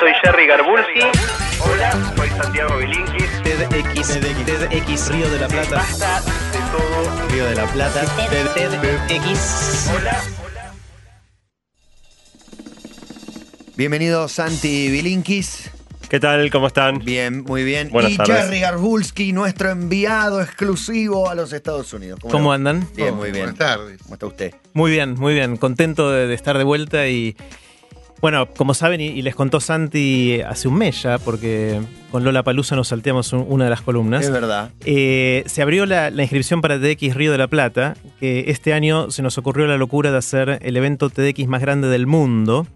soy Jerry Garbulski. Hola, soy Santiago Bilinkis. TEDx, TEDx Río de la Plata. Basta de todo. Río de la Plata. TEDx. Hola. Bienvenido Santi Bilinkis. ¿Qué tal? ¿Cómo están? Bien, muy bien. Buenas y tardes. Jerry Garbulski, nuestro enviado exclusivo a los Estados Unidos. ¿Cómo andan? Bien, muy bien. Buenas tardes. ¿Cómo está usted? Muy bien, muy bien. Contento de, de estar de vuelta y. Bueno, como saben, y, y les contó Santi hace un mes ya, porque con Lola Palusa nos salteamos un- una de las columnas. Es verdad. Eh, se abrió la, la inscripción para TDX Río de la Plata, que este año se nos ocurrió la locura de hacer el evento TDX más grande del mundo.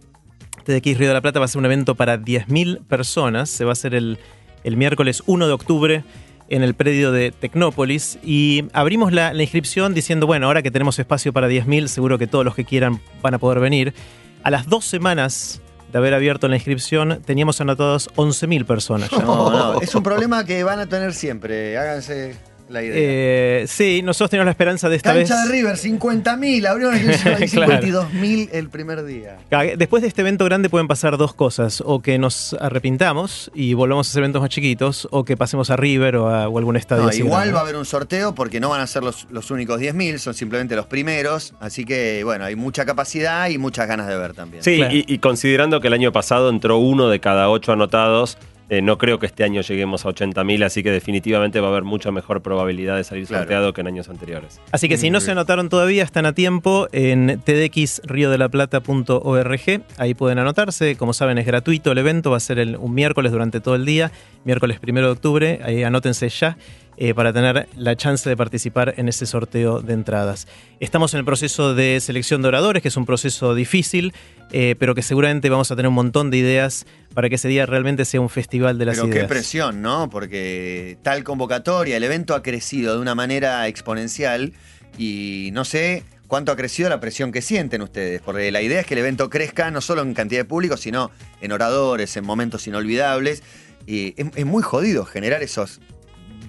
TDX Río de la Plata va a ser un evento para 10.000 personas. Se va a hacer el, el miércoles 1 de octubre en el predio de Tecnópolis. Y abrimos la, la inscripción diciendo, bueno, ahora que tenemos espacio para 10.000, seguro que todos los que quieran van a poder venir. A las dos semanas de haber abierto la inscripción, teníamos anotados 11.000 personas. ya. No, no, es un problema que van a tener siempre. Háganse la idea. Eh, sí, nosotros teníamos la esperanza de esta Cancha vez. de River, 50.000. Abrieron Claro. 52.000 el primer día. Después de este evento grande pueden pasar dos cosas, o que nos arrepintamos y volvamos a hacer eventos más chiquitos, o que pasemos a River o a o algún estadio. No, así igual grande. va a haber un sorteo porque no van a ser los, los únicos 10.000, son simplemente los primeros. Así que, bueno, hay mucha capacidad y muchas ganas de ver también. Sí, Claro. y, y considerando que el año pasado entró uno de cada ocho anotados, eh, no creo que este año lleguemos a 80.000, así que definitivamente va a haber mucha mejor probabilidad de salir Claro. sorteado que en años anteriores. Así que si no se anotaron todavía, están a tiempo en tdxriodelaplata.org. Ahí pueden anotarse. Como saben, es gratuito el evento. Va a ser el- un miércoles durante todo el día, miércoles primero de octubre. Ahí anótense ya eh, para tener la chance de participar en ese sorteo de entradas. Estamos en el proceso de selección de oradores, que es un proceso difícil, eh, pero que seguramente vamos a tener un montón de ideas para que ese día realmente sea un festival de las Pero qué ideas. presión, ¿no? Porque tal convocatoria, el evento ha crecido de una manera exponencial y no sé cuánto ha crecido la presión que sienten ustedes, porque la idea es que el evento crezca no solo en cantidad de público, sino en oradores, en momentos inolvidables. Y es, es muy jodido generar esos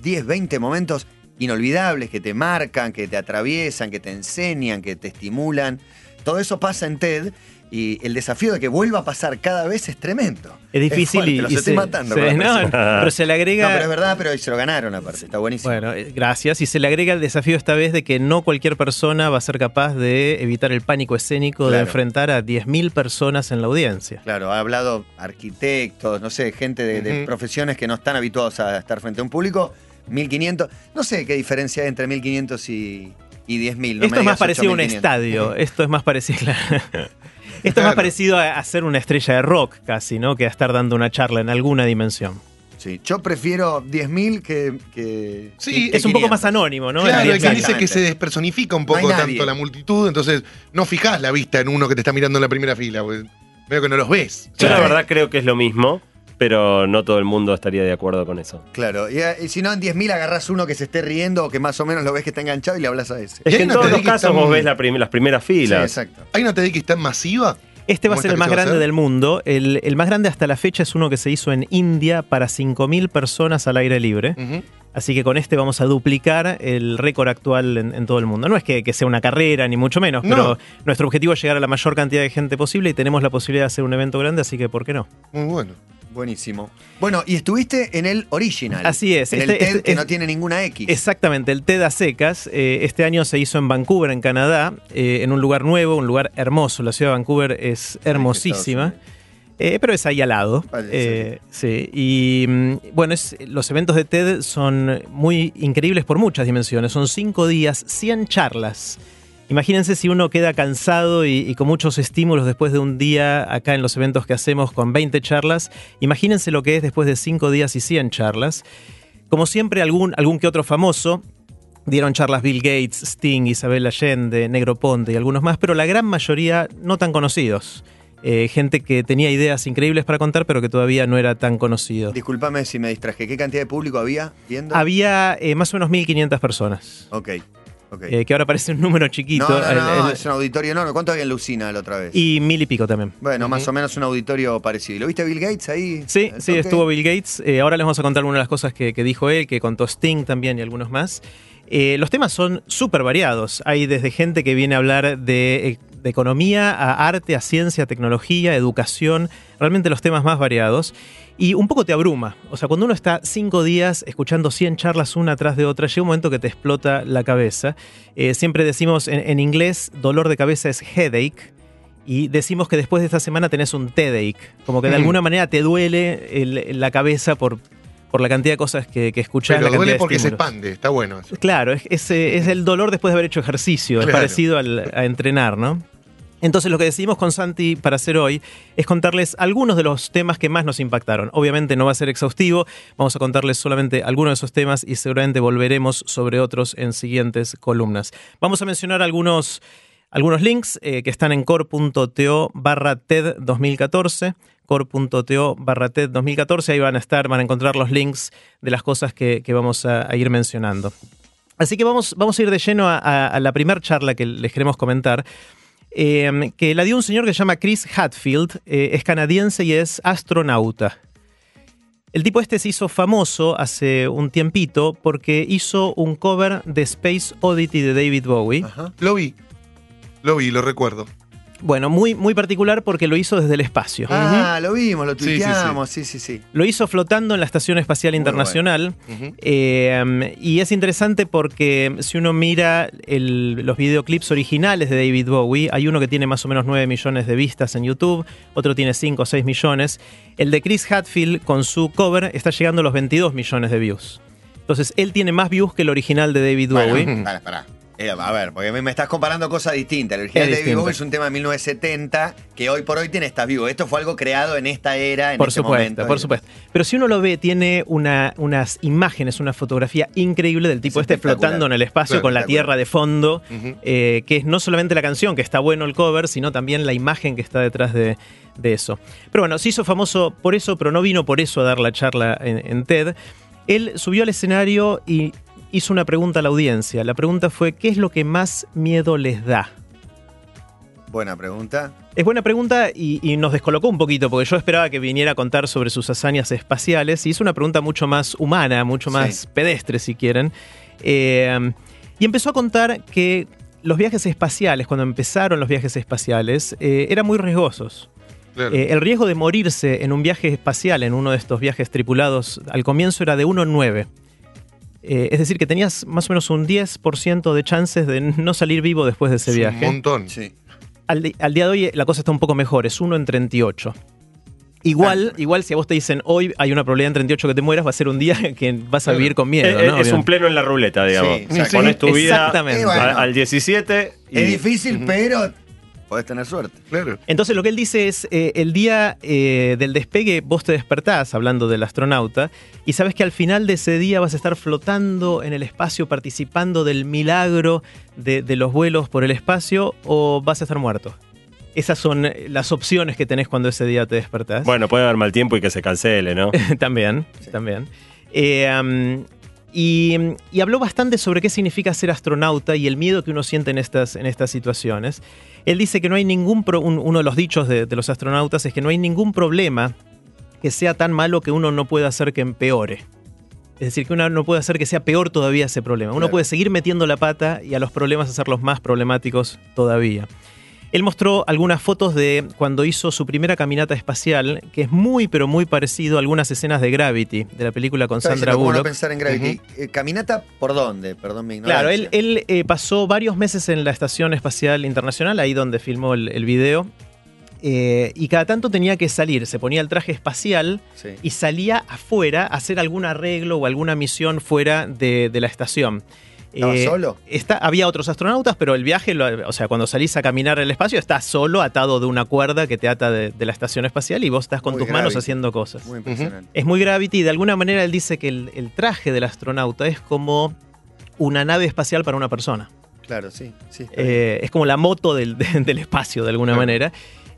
10, 20 momentos inolvidables que te marcan, que te atraviesan, que te enseñan, que te estimulan. Todo eso pasa en TED y el desafío de que vuelva a pasar cada vez es tremendo. Es difícil fuerte, y, los y estoy se- matando. se- no, pero se le agrega. No, pero es verdad, pero se lo ganaron aparte, está buenísimo. Bueno, eh, gracias. Y se le agrega el desafío esta vez de que no cualquier persona va a ser capaz de evitar el pánico escénico de enfrentar a 10.000 personas en la audiencia. Claro, ha hablado arquitectos, no sé, gente de, de profesiones que no están habituados a estar frente a un público. 1500, no sé qué diferencia hay entre 1500 y, y 10.000. no Esto me es más parecido a un 8500. estadio. Esto es más parecido. claro. Esto es más parecido a, a ser una estrella de rock casi, ¿no? Que a estar dando una charla en alguna dimensión. Sí, yo prefiero 10.000 que, que. Sí, que Es un poco 500. más anónimo, ¿no? Claro, El hay quien dice que se despersonifica un poco tanto la multitud, entonces no fijás la vista en uno que te está mirando en la primera fila, porque veo que no los ves. Yo la verdad creo que es lo mismo, pero no todo el mundo estaría de acuerdo con eso. Claro, y, eh, y si no en 10.000 agarrás uno que se esté riendo o que más o menos lo ves que está enganchado y le hablas a ese. Es que en una todos los casos vos ves la prim- las primeras Sí, filas. exacto. Hay una TDX tan masiva. Este va a ¿Cómo ser el más grande del mundo. El, el más grande hasta la fecha es uno que se hizo en India para 5.000 personas al aire libre. Así que con este vamos a duplicar el récord actual en, en todo el mundo. No es que, que sea una carrera, ni mucho menos, No. pero nuestro objetivo es llegar a la mayor cantidad de gente posible y tenemos la posibilidad de hacer un evento grande, así que ¿por qué no? Muy bueno. Buenísimo. Bueno, y estuviste en el original. Así es, En este- el TED este- que es- no tiene ninguna X. Exactamente, el TED a secas. eh, este año se hizo en Vancouver, en Canadá, eh, en un lugar nuevo, un lugar hermoso. La ciudad de Vancouver es hermosísima. Eh, pero es ahí al lado. Vale, Eh, sí. Y mm, bueno, es, los eventos de TED son muy increíbles por muchas dimensiones. Son cinco días, 100 charlas. Imagínense si uno queda cansado y, y con muchos estímulos después de un día acá en los eventos que hacemos con 20 charlas. Imagínense lo que es después de cinco días y 100 charlas. Como siempre, algún, algún que otro famoso. Dieron charlas Bill Gates, Sting, Isabel Allende, Negro Ponte y algunos más, pero la gran mayoría no tan conocidos. Eh, gente que tenía ideas increíbles para contar, pero que todavía no era tan conocido. Disculpame si me distraje. ¿Qué cantidad de público había viendo? Había eh, más o menos 1.500 personas, Ok, eh, que ahora parece un número chiquito. no, no, no, El- el- es un auditorio enorme. ¿Cuánto había en Lucina la otra vez? y mil y pico también. bueno, más o menos un auditorio parecido. ¿Y ¿Lo viste a Bill Gates ahí? Sí, ¿Al sí, estuvo Bill Gates. Eh, ahora les vamos a contar una de las cosas que, que dijo él, que contó Sting también y algunos más. Eh, los temas son súper variados. Hay desde gente que viene a hablar de, de economía, a arte, a ciencia, a tecnología, a educación, realmente los temas más variados. Y un poco te abruma. O sea, cuando uno está cinco días escuchando 100 charlas una tras de otra, llega un momento que te explota la cabeza. Eh, siempre decimos en, en inglés, dolor de cabeza es headache. Y decimos que después de esta semana tenés un headache. Como que de Mm. alguna manera te duele el- la cabeza por, por la cantidad de cosas que, que escuchás. Pero la duele porque se expande, está bueno. eso. Claro, es, es, eh, es el dolor después de haber hecho ejercicio, es parecido al- a entrenar, ¿no? Entonces lo que decidimos con Santi para hacer hoy es contarles algunos de los temas que más nos impactaron. Obviamente no va a ser exhaustivo, vamos a contarles solamente algunos de esos temas y seguramente volveremos sobre otros en siguientes columnas. Vamos a mencionar algunos, algunos links eh, que están en core.to barra TED 2014 core.to barra TED 2014, ahí van a estar, van a encontrar los links de las cosas que, vamos a, a ir mencionando. Así que vamos, vamos a ir de lleno a la primera charla que les queremos comentar, eh, que la dio un señor que se llama Chris Hadfield, eh, es canadiense y es astronauta. El tipo este se hizo famoso hace un tiempito porque hizo un cover de Space Oddity de David Bowie. Lo vi. Lo vi, lo recuerdo. Bueno, muy, muy particular porque lo hizo desde el espacio. Ah, lo vimos, lo Sí, sí, sí. tuiteamos, sí, sí, sí. Lo hizo flotando en la Estación Espacial Internacional. Eh, y es interesante porque si uno mira el- los videoclips originales de David Bowie, hay uno que tiene más o menos 9 millones de vistas en YouTube, otro tiene 5 o 6 millones. El de Chris Hadfield con su cover está llegando a los 22 millones de views. Entonces, él tiene más views que el original de David Bowie. Bueno, pará. Eh, a ver, porque me me estás comparando cosas distintas. El original de. Bowie es un tema de 1970 que hoy por hoy tiene estas views. Esto fue algo creado en esta era, en Por este supuesto, momento. por supuesto. Pero si uno lo ve, tiene una- unas imágenes, una fotografía increíble del tipo Es este flotando en el espacio con la tierra de fondo, eh, que es no solamente la canción, que está bueno el cover, sino también la imagen que está detrás de, de eso. Pero bueno, se hizo famoso por eso, pero no vino por eso a dar la charla en, en TED. Él subió al escenario y hizo una pregunta a la audiencia. La pregunta fue, ¿qué es lo que más miedo les da? Buena pregunta. Es buena pregunta y, y nos descolocó un poquito, porque yo esperaba que viniera a contar sobre sus hazañas espaciales, y es una pregunta mucho más humana, mucho más Sí. pedestre, si quieren. Eh, y empezó a contar que los viajes espaciales, cuando empezaron los viajes espaciales, eh, eran muy riesgosos. Claro. Eh, el riesgo de morirse en un viaje espacial, en uno de estos viajes tripulados, al comienzo era de 1 en 9. Eh, es decir, que tenías más o menos un 10% de chances de no salir vivo después de ese Es viaje. Un montón. Sí. Al, al día de hoy eh, la cosa está un poco mejor, es 1 en 38. Igual, igual si a vos te dicen hoy hay una probabilidad en 38 que te mueras, va a ser un día que vas a vivir con miedo. ¿no? es un pleno en la ruleta, digamos. Sí. Pones tu vida Exactamente. Y bueno, a- al 17 y Es difícil, pero podés tener suerte. Claro. Entonces lo que él dice es, eh, el día eh, del despegue vos te despertás, hablando del astronauta, y sabes que al final de ese día vas a estar flotando en el espacio, participando del milagro de, de los vuelos por el espacio, o vas a estar muerto. Esas son eh, las opciones que tenés cuando ese día te despertás. Bueno, puede haber mal tiempo y que se cancele, ¿no? también, también. Eh, um, y, y habló bastante sobre qué significa ser astronauta y el miedo que uno siente en estas, en estas situaciones. Él dice que no hay ningún, pro- un- uno de los dichos de, de los astronautas es que no hay ningún problema que sea tan malo que uno no pueda hacer que empeore. Es decir, que uno no puede hacer que sea peor todavía ese problema. Uno Claro. puede seguir metiendo la pata y a los problemas hacerlos más problemáticos todavía. Él mostró algunas fotos de cuando hizo su primera caminata espacial, que es muy, pero muy parecido a algunas escenas de Gravity, de la película con Estaba Sandra ¿cómo no Bullock. pensar en Gravity? Eh, ¿Caminata por dónde? Perdón mi ignorancia. Claro, él, él, eh, pasó varios meses en la Estación Espacial Internacional, ahí donde filmó el, el video, eh, y cada tanto tenía que salir, se ponía el traje espacial Sí. y salía afuera a hacer algún arreglo o alguna misión fuera de, de la estación. ¿Estaba Eh, solo? Está, había otros astronautas, pero el viaje, lo- o sea, cuando salís a caminar en el espacio, estás solo atado de una cuerda que te ata de, de la estación espacial y vos estás con Muy tus manos haciendo cosas. Muy impresionante. Es muy Gravity y de alguna manera él dice que el, el traje del astronauta es como una nave espacial para una persona. Claro, sí. sí. Eh, es como la moto del, de- del espacio, de alguna Claro. manera.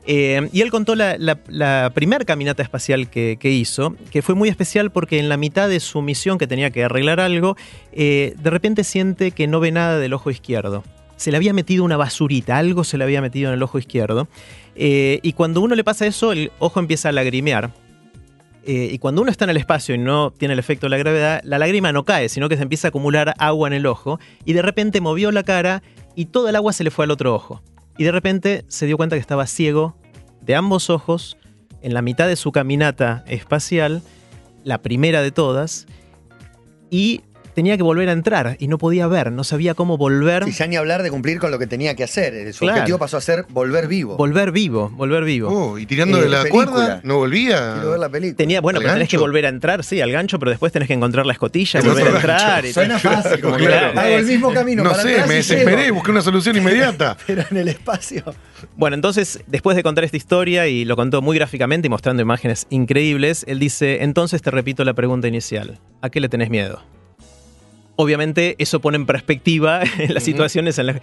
Eh, y él contó la, primera caminata espacial que, hizo, que fue muy especial porque en la mitad de su misión, que tenía que arreglar algo, eh, de repente siente que no ve nada del ojo izquierdo. Se le había metido una basurita, algo se le había metido en el ojo izquierdo. Eh, y cuando uno le pasa eso, el ojo empieza a lagrimear. Y cuando uno está en el espacio y no tiene el efecto de la gravedad, la lágrima no cae, sino que se empieza a acumular agua en el ojo. Y de repente movió la cara y toda el agua se le fue al otro ojo. Y de repente se dio cuenta que estaba ciego de ambos ojos, en la mitad de su caminata espacial, la primera de todas, y tenía que volver a entrar y no podía ver, no sabía cómo volver. Y ya ni hablar de cumplir con lo que tenía que hacer. Eh, Su Claro. objetivo pasó a ser volver vivo. Volver vivo, volver vivo. Oh, y tirando Eh, de la película. cuerda, no volvía. Quiero ver la película. Tenía, bueno, ¿Al pero tenés que gancho? volver a entrar, sí, al gancho, pero después tenés que encontrar la escotilla y volver a entrar. gancho. y Suena fácil, como Claro. hago el mismo camino. No para sé, atrás me desesperé, busqué una solución inmediata. Pero en el espacio. Bueno, entonces, después de contar esta historia, y lo contó muy gráficamente y mostrando imágenes increíbles, él dice, entonces te repito la pregunta inicial, ¿a qué le tenés miedo? Obviamente eso pone en perspectiva las situaciones en las...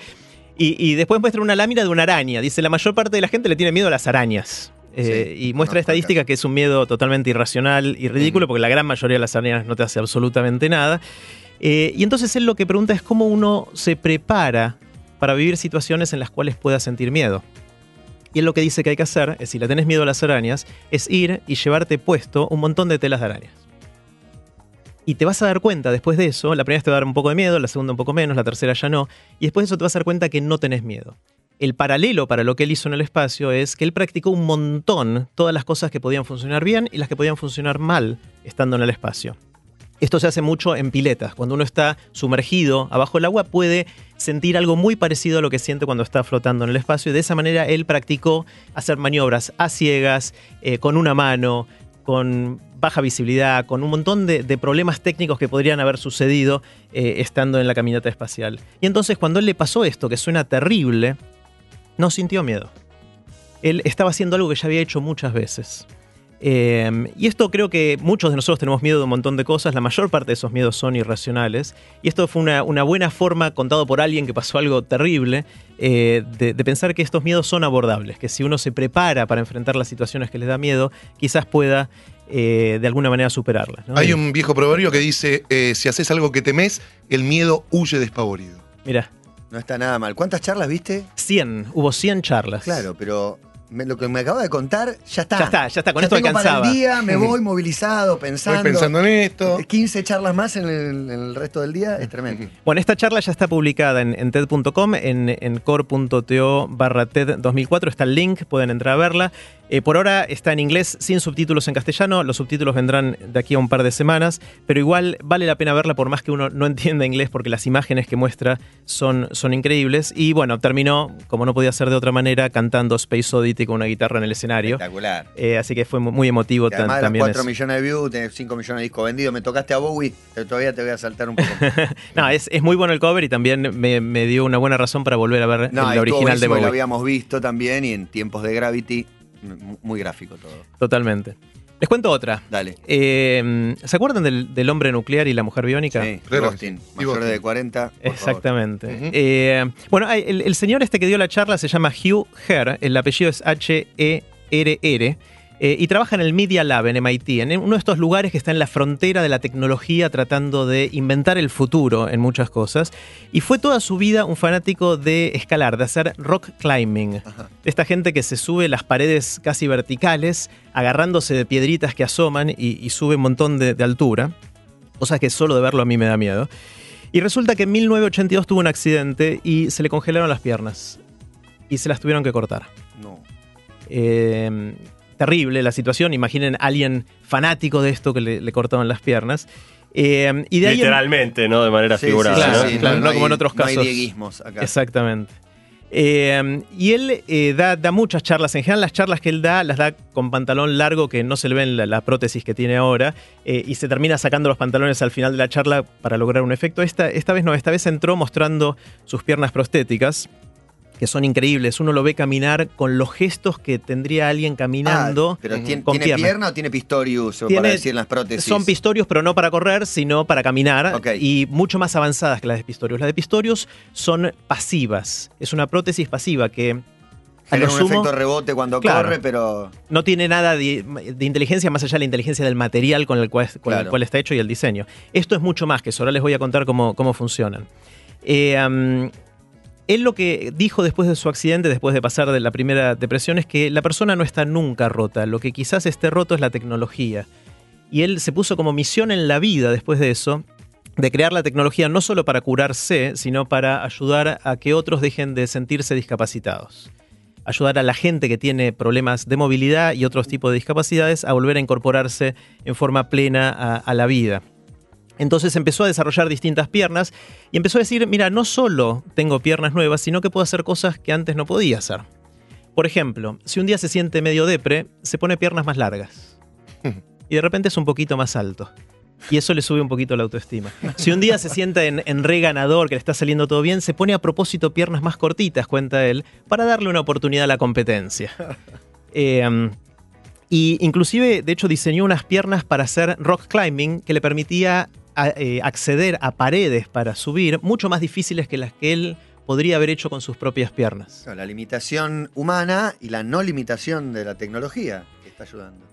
Y, y después muestra una lámina de una araña. Dice, la mayor parte de la gente le tiene miedo a las arañas. Eh, Sí, y muestra no, estadística que es un miedo totalmente irracional y ridículo, porque la gran mayoría de las arañas no te hace absolutamente nada. Eh, y entonces él lo que pregunta es cómo uno se prepara para vivir situaciones en las cuales pueda sentir miedo. Y él lo que dice que hay que hacer, es si le tenés miedo a las arañas, es ir y llevarte puesto un montón de telas de arañas. Y te vas a dar cuenta después de eso, la primera vez te va a dar un poco de miedo, la segunda un poco menos, la tercera ya no, y después de eso te vas a dar cuenta que no tenés miedo. El paralelo para lo que él hizo en el espacio es que él practicó un montón todas las cosas que podían funcionar bien y las que podían funcionar mal estando en el espacio. Esto se hace mucho en piletas. Cuando uno está sumergido abajo del agua puede sentir algo muy parecido a lo que siente cuando está flotando en el espacio y de esa manera él practicó hacer maniobras a ciegas, eh, con una mano, con baja visibilidad, con un montón de, problemas técnicos que podrían haber sucedido eh, estando en la caminata espacial. Y entonces cuando él le pasó esto, que suena terrible, no sintió miedo. Él estaba haciendo algo que ya había hecho muchas veces. Eh, y esto creo que muchos de nosotros tenemos miedo de un montón de cosas, la mayor parte de esos miedos son irracionales, y esto fue una, una buena forma, contado por alguien que pasó algo terrible, eh, de, de pensar que estos miedos son abordables, que si uno se prepara para enfrentar las situaciones que les da miedo, quizás pueda eh, de alguna manera superarlas. ¿no? Hay un viejo proverbio que dice, eh, si haces algo que temes, el miedo huye despavorido. Mira, No está nada mal. ¿Cuántas charlas viste? 100, hubo 100 charlas. Claro, pero me- lo que me acaba de contar, ya está. Ya está, ya está, con esto tengo alcanzaba. Para el día me voy movilizado, pensando. Estoy pensando en esto. 15 charlas más en el, en el resto del día, es tremendo. Bueno, esta charla ya está publicada en, en TED.com, en, en core.to barra TED 2004, está el link, pueden entrar a verla. Eh, por ahora está en inglés sin subtítulos en castellano, los subtítulos vendrán de aquí a un par de semanas, pero igual vale la pena verla por más que uno no entienda inglés porque las imágenes que muestra son, son increíbles. Y bueno, terminó, como no podía ser de otra manera, cantando Space Oddity con una guitarra en el escenario. Espectacular. Eh, así que fue mu- muy emotivo Y además también. 4 eso. millones de views, tenés 5 millones de discos vendidos. Me tocaste a Bowie, pero todavía te voy a saltar un poco. No, es, es muy bueno el cover y también me, me dio una buena razón para volver a ver No, el original de Bowie. Lo habíamos visto también y en tiempos de Gravity, muy gráfico todo. Totalmente. Les cuento otra. Dale. Eh, ¿Se acuerdan del, del hombre nuclear y la mujer biónica? Sí, Claro, Austin, mayor de 40. por favor. Exactamente. Eh, bueno, el, el señor este que dio la charla se llama Hugh Herr, el apellido es H-E-R-R, eh, y trabaja en el Media Lab en MIT, en uno de estos lugares que está en la frontera de la tecnología tratando de inventar el futuro en muchas cosas. Y fue toda su vida un fanático de escalar, de hacer rock climbing. Esta gente que se sube las paredes casi verticales, agarrándose de piedritas que asoman y, y sube un montón de, de altura. Cosa que solo de verlo a mí me da miedo. Y resulta que en 1982 tuvo un accidente y se le congelaron las piernas. Y se las tuvieron que cortar. No. Eh, terrible la situación. Imaginen a alguien fanático de esto que le, le cortaban las piernas. Eh, y de ahí en- Literalmente, ¿no? De manera Sí, figurada. sí, ¿no? sí, claro, no como en otros No hay casos. dieguismos acá. Exactamente. Eh, y él eh, da, da muchas charlas. En general, las charlas que él da las da con pantalón largo que no se le ven la, la prótesis que tiene ahora. eh, y se termina sacando los pantalones al final de la charla para lograr un efecto. Esta, esta vez no, esta vez entró mostrando sus piernas prostéticas, que son increíbles. Uno lo ve caminar con los gestos que tendría alguien caminando. Ah, pero. ¿tiene, con ¿tiene pierna. pierna o tiene Pistorius? o Tiene- para decir en las prótesis. Son Pistorius, pero no para correr, sino para caminar. Y mucho más avanzadas que las de Pistorius. Las de Pistorius son pasivas. Es una prótesis pasiva que lo un sumo efecto rebote cuando Claro. corre, pero. no tiene nada de, de inteligencia más allá de la inteligencia del material con el cual, con el Claro. cual está hecho y el diseño. Esto es mucho más que eso. Ahora les voy a contar cómo, cómo funcionan. Eh, él lo que dijo después de su accidente, después de pasar de la primera depresión, es que la persona no está nunca rota. Lo que quizás esté roto es la tecnología. Y él se puso como misión en la vida después de eso de crear la tecnología no solo para curarse, sino para ayudar a que otros dejen de sentirse discapacitados. ayudar a la gente que tiene problemas de movilidad y otros tipos de discapacidades a volver a incorporarse en forma plena a, a la vida. Entonces empezó a desarrollar distintas piernas y empezó a decir, mira, no solo tengo piernas nuevas, sino que puedo hacer cosas que antes no podía hacer. Por ejemplo, si un día se siente medio depre, se pone piernas más largas. Y de repente es un poquito más alto. Y eso le sube un poquito la autoestima. Si un día se sienta en, en re ganador, que le está saliendo todo bien, se pone a propósito piernas más cortitas, cuenta él, para darle una oportunidad a la competencia. Eh, y inclusive, de hecho, diseñó unas piernas para hacer rock climbing que le permitía a- eh, acceder a paredes para subir mucho más difíciles que las que él podría haber hecho con sus propias piernas. La limitación humana y la no limitación de la tecnología que está ayudando.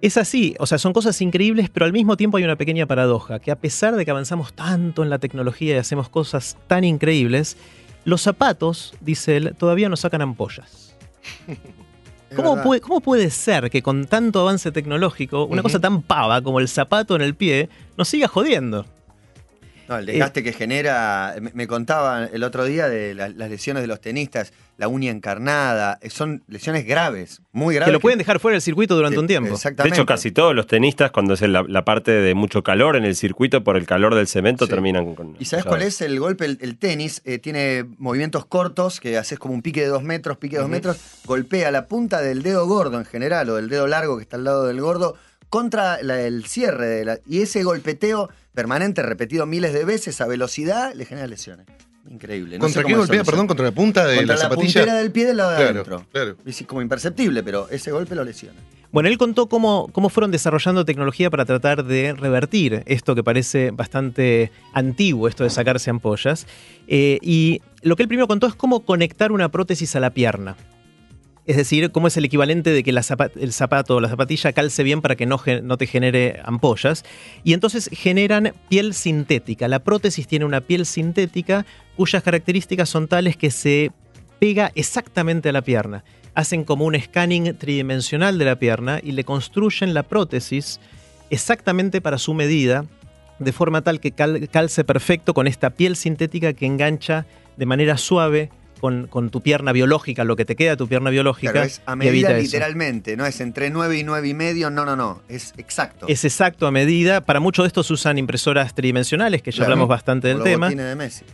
Es así, o sea, son cosas increíbles, pero al mismo tiempo hay una pequeña paradoja, que a pesar de que avanzamos tanto en la tecnología y hacemos cosas tan increíbles, los zapatos, dice él, todavía nos sacan ampollas. ¿Cómo puede, ¿Cómo puede ser que con tanto avance tecnológico, una cosa tan pava como el zapato en el pie, nos siga jodiendo? No, el desgaste que genera, me, me contaba el otro día de la- las lesiones de los tenistas, la uña encarnada, eh, son lesiones graves, muy graves. Que lo pueden dejar fuera del circuito durante que- un tiempo. De hecho, casi todos los tenistas, cuando es la, la parte de mucho calor en el circuito, por el calor del cemento, Sí. terminan con. ¿Y sabes cuál es el golpe? El, el tenis eh, tiene movimientos cortos que haces como un pique de dos metros, pique de dos metros, golpea la punta del dedo gordo en general o del dedo largo que está al lado del gordo contra la- el cierre. De la- y ese golpeteo permanente, repetido miles de veces a velocidad, le genera lesiones. Increíble. No sé ¿Contra qué golpea? Perdón, contra la punta de Contra la la, zapatilla. puntera del pie del lado de Claro, adentro. claro. Es como imperceptible, pero ese golpe lo lesiona. Bueno, él contó cómo, cómo fueron desarrollando tecnología para tratar de revertir esto que parece bastante antiguo, esto de sacarse ampollas. Eh, y lo que él primero contó es cómo conectar una prótesis a la pierna. Es decir, cómo es el equivalente de que el zapato o la zapatilla calce bien para que no, te genere ampollas. Y entonces generan piel sintética. La prótesis tiene una piel sintética cuyas características son tales que se pega exactamente a la pierna. Hacen como un scanning tridimensional de la pierna y le construyen la prótesis exactamente para su medida, de forma tal que cal- calce perfecto con esta piel sintética que engancha de manera suave con, con tu pierna biológica, lo que te queda de tu pierna biológica. Claro, es a y medida eso. literalmente, no es entre 9 y 9 y medio, no, no, no, es exacto. Es exacto a medida. Para mucho de estos usan impresoras tridimensionales, que ya Claro. hablamos bastante del tema. de Messi.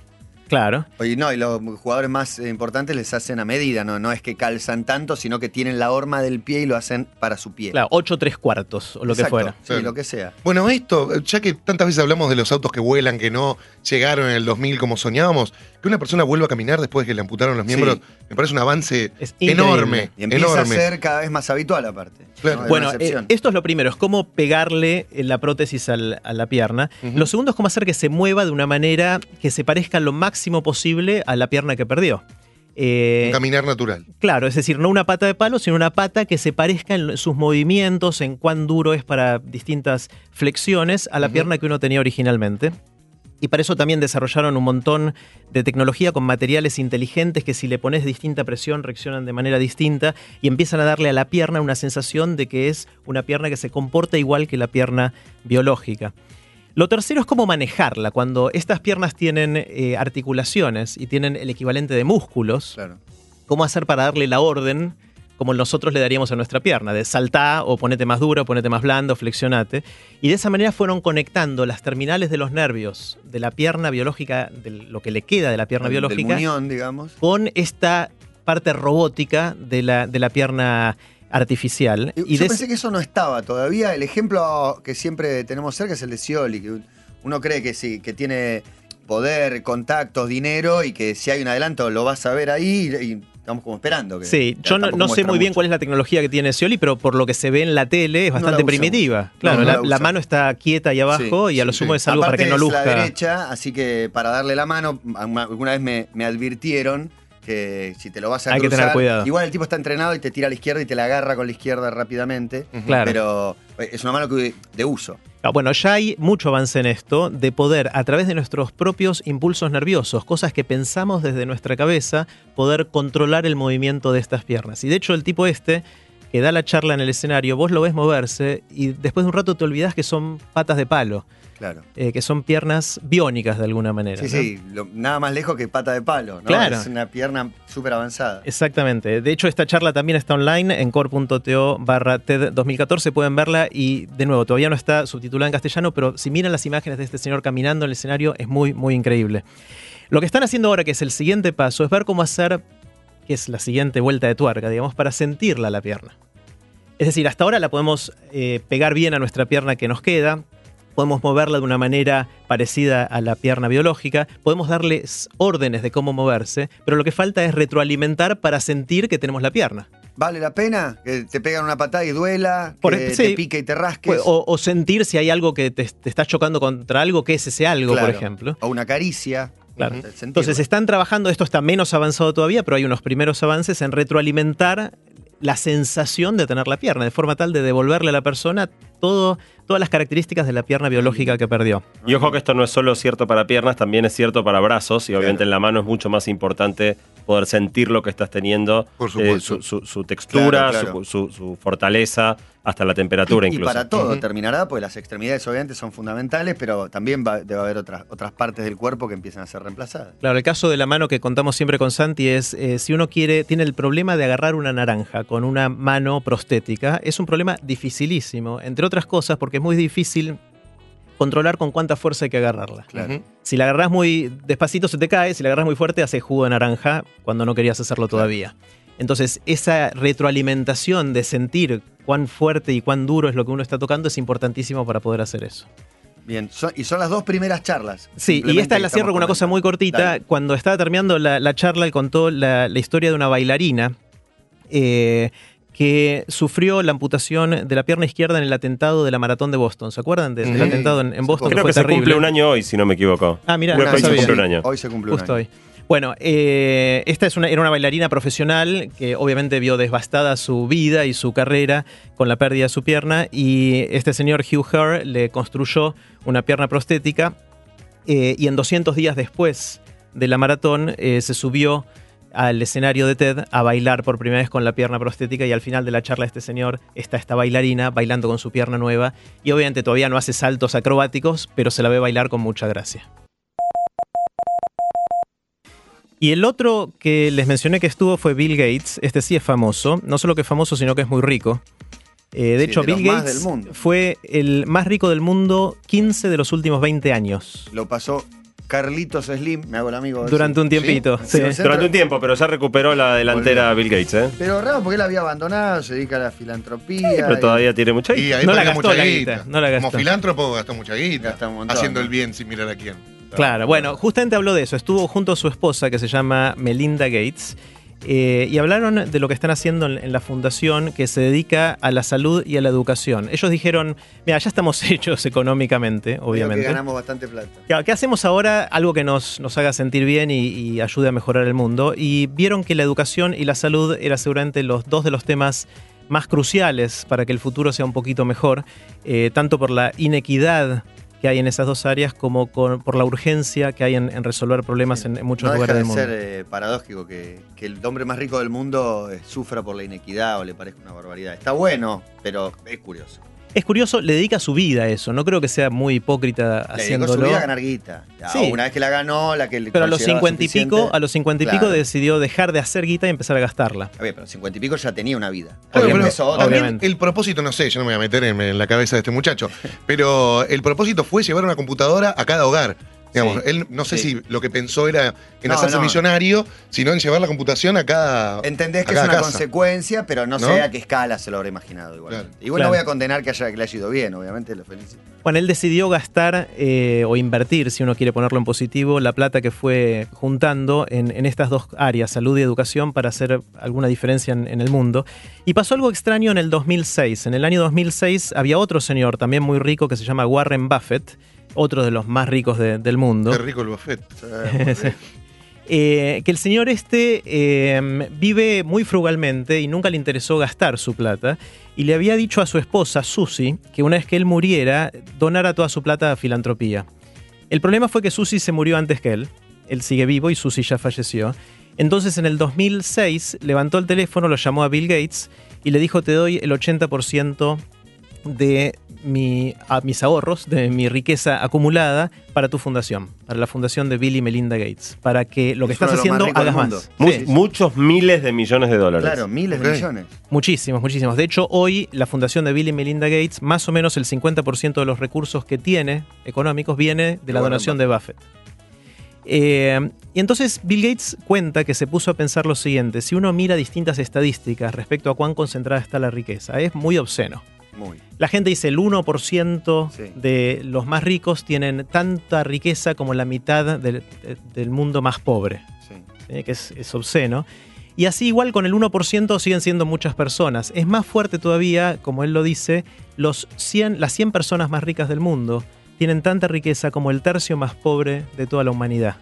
Claro. Y no, y los jugadores más importantes les hacen a medida, no, no es que calzan tanto, sino que tienen la horma del pie y lo hacen para su pie. Claro, 8 tres cuartos o lo que fuera. Sí, lo que sea. Bueno, esto, ya que tantas veces hablamos de los autos que vuelan, que no llegaron en el 2000 como soñábamos, que una persona vuelva a caminar después de que le amputaron los miembros, Sí. me parece un avance Es enorme. Y empieza enorme. a ser cada vez más habitual aparte. Claro. Bueno, eh, esto es lo primero, es cómo pegarle la prótesis al- a la pierna. Lo segundo es cómo hacer que se mueva de una manera que se parezca lo máximo posible a la pierna que perdió. Eh, Un caminar natural. claro, es decir, no una pata de palo, sino una pata que se parezca en sus movimientos, en cuán duro es para distintas flexiones a la pierna que uno tenía originalmente. Y para eso también desarrollaron un montón de tecnología con materiales inteligentes que si le pones distinta presión reaccionan de manera distinta y empiezan a darle a la pierna una sensación de que es una pierna que se comporta igual que la pierna biológica. Lo tercero es cómo manejarla. Cuando estas piernas tienen eh, articulaciones y tienen el equivalente de músculos, Claro. cómo hacer para darle la orden como nosotros le daríamos a nuestra pierna, de saltar o ponete más duro, ponete más blando, flexionate. Y de esa manera fueron conectando las terminales de los nervios de la pierna biológica, de lo que le queda de la pierna Del- del biológica, muñón, digamos. con esta parte robótica de la, de la pierna artificial. Y Yo pensé que eso no estaba todavía. El ejemplo que siempre tenemos cerca es el de Scioli, que uno cree que sí, que tiene poder, contactos, dinero y que si hay un adelanto lo vas a ver ahí y estamos como esperando. Que, Sí, yo no, sé muy bien cuál es la tecnología que tiene Scioli, pero por lo que se ve en la tele es bastante primitiva. Claro, No, la, la la usa. mano está quieta ahí abajo Sí, y a lo sumo sí. es algo para que no es luzca. la derecha, así que para darle la mano, alguna alguna vez me, me advirtieron que si te lo vas a Hay que cruzar, tener cuidado. igual el tipo está entrenado y te tira a la izquierda y te la agarra con la izquierda rápidamente. Claro. Pero eh, es una mano que- de uso. Ah, Bueno, ya hay mucho avance en esto de poder, a través de nuestros propios impulsos nerviosos, cosas que pensamos desde nuestra cabeza, poder controlar el movimiento de estas piernas. Y de hecho, el tipo este que da la charla en el escenario, vos lo ves moverse y después de un rato te olvidás que son patas de palo, Claro. eh, que son piernas biónicas de alguna manera. Sí, ¿no? sí, lo- nada más lejos que pata de palo, ¿no? Claro. Es una pierna súper avanzada. Exactamente. De hecho, esta charla también está online en core.to barra TED 2014. Pueden verla y, de nuevo, todavía no está subtitulada en castellano, pero si miran las imágenes de este señor caminando en el escenario, es muy, muy increíble. Lo que están haciendo ahora, que es el siguiente paso, es ver cómo hacer, que es la siguiente vuelta de tuerca, digamos, para sentirla la pierna. Es decir, hasta ahora la podemos eh, pegar bien a nuestra pierna que nos queda, podemos moverla de una manera parecida a la pierna biológica, podemos darles órdenes de cómo moverse, pero lo que falta es retroalimentar para sentir que tenemos la pierna. ¿Vale la pena? Que te pegan una patada y duela, Por- que sí. te pique y te rasques. O, o sentir si hay algo que te, te está chocando contra algo, que es ese algo, por ejemplo. O una caricia. Claro. Entonces están trabajando, esto está menos avanzado todavía, pero hay unos primeros avances en retroalimentar la sensación de tener la pierna, de forma tal de devolverle a la persona todo, todas las características de la pierna biológica que perdió. Y ojo que esto no es solo cierto para piernas, también es cierto para brazos. Y obviamente en la mano es mucho más importante poder sentir lo que estás teniendo, Por eh, supuesto. su, su- su textura, Claro, claro. Su, su- su fortaleza, hasta la temperatura y, y incluso. para todo terminará, pues las extremidades obviamente son fundamentales, pero también va- debe haber otras, otras partes del cuerpo que empiezan a ser reemplazadas. Claro, el caso de la mano que contamos siempre con Santi es eh, si uno quiere, tiene el problema de agarrar una naranja con una mano prostética, es un problema dificilísimo, entre otras cosas porque es muy difícil controlar con cuánta fuerza hay que agarrarla. Claro. Si la agarrás muy despacito se te cae, si la agarrás muy fuerte hace jugo de naranja cuando no querías hacerlo todavía. Entonces, esa retroalimentación de sentir cuán fuerte y cuán duro es lo que uno está tocando es importantísimo para poder hacer eso. Bien, son- y son las dos primeras charlas. Sí, y esta la cierro con una cosa muy cortita. Dale. Cuando estaba terminando la, la charla, él contó la, la historia de una bailarina eh, que sufrió la amputación de la pierna izquierda en el atentado de la maratón de Boston. ¿Se acuerdan de- del atentado en, Boston? Creo fue que se terrible? cumple un año hoy, si no me equivoco. Ah, mira, no hoy se cumple un año. Hoy se cumple un Justo año. hoy. Bueno, eh, esta es una, era una bailarina profesional que obviamente vio devastada su vida y su carrera con la pérdida de su pierna y este señor Hugh Herr le construyó una pierna prostética eh, y en 200 días después de la maratón eh, se subió al escenario de TED a bailar por primera vez con la pierna prostética y al final de la charla este señor está esta bailarina bailando con su pierna nueva y obviamente todavía no hace saltos acrobáticos, pero se la ve bailar con mucha gracia. Y el otro que les mencioné que estuvo fue Bill Gates. Este sí es famoso. No solo que es famoso, sino que es muy rico. Eh, de Sí, hecho, de Bill Gates fue el más rico del mundo 15 de los últimos 20 años. Lo pasó Carlitos Slim, me hago el amigo. Durante sí. un tiempito. Sí, sí. Durante un tiempo, pero ya recuperó la delantera Bill Gates, ¿eh? Pero raro porque él había abandonado, se dedica a la filantropía. Pero y- todavía tiene mucha Y ahí No la gastó mucha la guita. guita, no la gastó. Como filántropo gastó mucha guita. Montón, haciendo el bien sin mirar a quién. Claro, bueno, justamente habló de eso. Estuvo junto a su esposa que se llama Melinda Gates. Eh, y hablaron de lo que están haciendo en, en la fundación que se dedica a la salud y a la educación. Ellos dijeron, mira, ya estamos hechos económicamente, Creo que obviamente. ganamos bastante plata. Claro, ¿Qué hacemos ahora? Algo que nos, nos haga sentir bien y, y ayude a mejorar el mundo. Y vieron que la educación y la salud eran seguramente los dos de los temas más cruciales para que el futuro sea un poquito mejor, eh, tanto por la inequidad que hay en esas dos áreas como con- por la urgencia que hay en, en resolver problemas en, en muchos no lugares deja del de mundo. ser eh, paradójico que, que el hombre más rico del mundo eh, sufra por la inequidad o le parezca una barbaridad. Está bueno, pero es curioso. Es curioso, le dedica su vida a eso. No creo que sea muy hipócrita Le dedicó haciéndolo. su vida a ganar guita. Ya, Sí. Una vez que la ganó, la que le Pero a los 50 y pico, a los 50 y pico decidió dejar de hacer guita y empezar a gastarla. Está bien, pero 50 y pico ya tenía una vida. Pero también obviamente. el propósito, no sé, yo no me voy a meter en, en la cabeza de este muchacho, pero el propósito fue llevar una computadora a cada hogar. Digamos, Sí, él no sé sí. si lo que pensó era en No, hacerse no. millonario, sino en llevar la computación a cada. Entendés que es una casa. consecuencia, pero no, ¿No? sé a qué escala se lo habrá imaginado igual. Claro. Igual Claro. no voy a condenar que, haya, que le haya ido bien, obviamente lo felicito. Bueno, él decidió gastar eh, o invertir, si uno quiere ponerlo en positivo, la plata que fue juntando en, en estas dos áreas, salud y educación, para hacer alguna diferencia en, en el mundo. Y pasó algo extraño en el 2006. En el año 2006 había otro señor también muy rico que se llama Warren Buffett, otro de los más ricos de- del mundo. Qué rico el buffet. Eh, que el señor este eh, vive muy frugalmente y nunca le interesó gastar su plata. Y le había dicho a su esposa, Susie, que una vez que él muriera, donara toda su plata a filantropía. El problema fue que Susie se murió antes que él. Él sigue vivo y Susie ya falleció. Entonces en el 2006 levantó el teléfono, lo llamó a Bill Gates y le dijo te doy el 80% de mi, a mis ahorros, de mi riqueza acumulada para tu fundación, para la fundación de Bill y Melinda Gates, para que lo que Es estás más haciendo del hagas más. Mu- Sí. Muchos miles de millones de dólares. Claro, miles de millones. Muchísimos, muchísimos. De hecho, hoy la fundación de Bill y Melinda Gates, más o menos el 50% de los recursos que tiene económicos viene de la donación de Buffett. Eh, y entonces Bill Gates cuenta que se puso a pensar lo siguiente, si uno mira distintas estadísticas respecto a cuán concentrada está la riqueza, es muy obsceno. Muy. La gente dice el 1% Sí. de los más ricos tienen tanta riqueza como la mitad del, del mundo más pobre. Sí. ¿sí? que es, es obsceno. Y así igual con el 1% siguen siendo muchas personas. Es más fuerte todavía, como él lo dice, los 100, las 100 personas más ricas del mundo tienen tanta riqueza como el tercio más pobre de toda la humanidad.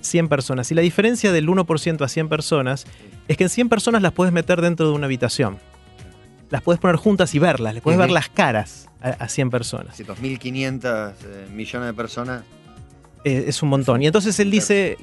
100 personas. Y la diferencia del 1% a 100 personas es que en 100 personas las puedes meter dentro de una habitación. Las puedes poner juntas y verlas, le puedes ver las caras a, a 100 personas. 2.500 eh, millones de personas. Eh, es un montón. Y entonces él dice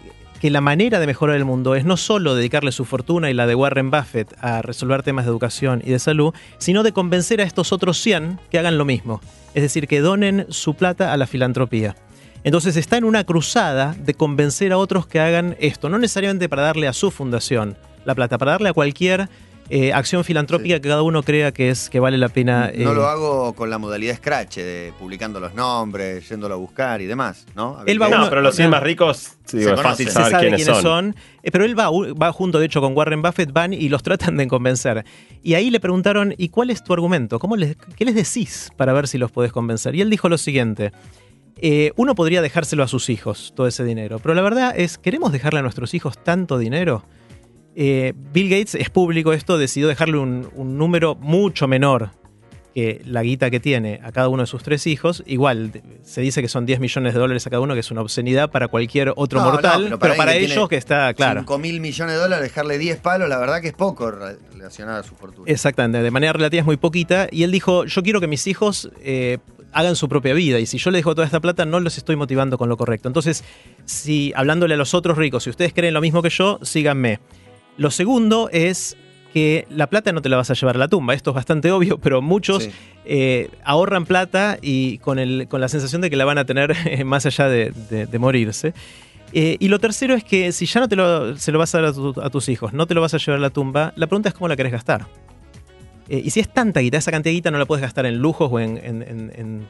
que la manera de mejorar el mundo es no solo dedicarle su fortuna y la de Warren Buffett a resolver temas de educación y de salud, sino de convencer a estos otros 100 que hagan lo mismo. Es decir, que donen su plata a la filantropía. Entonces está en una cruzada de convencer a otros que hagan esto, no necesariamente para darle a su fundación la plata, para darle a cualquier eh, acción filantrópica Sí. que cada uno crea que es que vale la pena. no eh, lo hago con la modalidad Scratch, de publicando los nombres, yéndolo a buscar y demás, ¿no? Él va. No, uno- pero los 100 más ricos, digo, es conocen. fácil Se se saber sabe quiénes, son. eh, pero él va, va junto, de hecho, con Warren Buffett, van y los tratan de convencer. Y ahí le preguntaron, ¿y cuál es tu argumento? ¿Cómo les, ¿Qué les decís para ver si los podés convencer? Y él dijo lo siguiente. eh, uno podría dejárselo a sus hijos, todo ese dinero, pero la verdad es, ¿queremos dejarle a nuestros hijos tanto dinero? Eh, Bill Gates, es público esto, decidió dejarle un, un número mucho menor que la guita que tiene a cada uno de sus tres hijos. Igual, se dice que son 10 millones de dólares a cada uno, que es una obscenidad para cualquier otro No, mortal, pero pero para para, alguien que ellos que está claro. 5 mil millones de dólares, dejarle 10 palos, la verdad que es poco re- relacionado a su fortuna. Exactamente, de manera relativa es muy poquita. Y él dijo, yo quiero que mis hijos eh, hagan su propia vida. Y si yo les dejo toda esta plata, no los estoy motivando con lo correcto. Entonces, si hablándole a los otros ricos, si ustedes creen lo mismo que yo, síganme. Lo segundo es que la plata no te la vas a llevar a la tumba. Esto es bastante obvio, pero muchos Sí. eh, ahorran plata y con, el, con la sensación de que la van a tener eh, más allá de, de- de morirse. Eh, y lo tercero es que si ya no te lo, se lo vas a dar a, tu- a tus hijos, no te lo vas a llevar a la tumba, la pregunta es cómo la querés gastar. Y si es tanta guita, esa cantidad de guita no la puedes gastar en lujos o en... en- en- en-